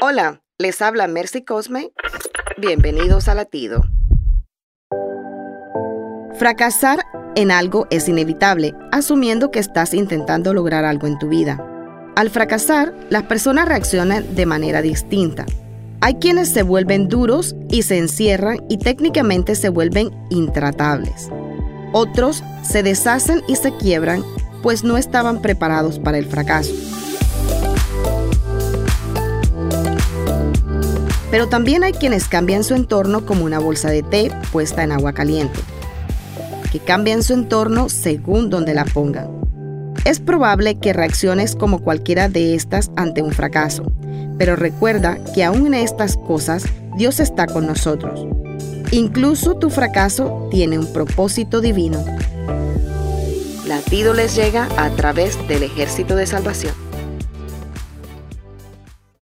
Hola, les habla Mercy Cosme. Bienvenidos a Latido. Fracasar en algo es inevitable, asumiendo que estás intentando lograr algo en tu vida. Al fracasar, las personas reaccionan de manera distinta. Hay quienes se vuelven duros y se encierran y técnicamente se vuelven intratables. Otros se deshacen y se quiebran pues no estaban preparados para el fracaso. Pero también hay quienes cambian su entorno como una bolsa de té puesta en agua caliente, que cambian su entorno según donde la pongan. Es probable que reacciones como cualquiera de estas ante un fracaso, pero recuerda que aún en estas cosas Dios está con nosotros. Incluso tu fracaso tiene un propósito divino. Latido les llega a través del ejército de salvación.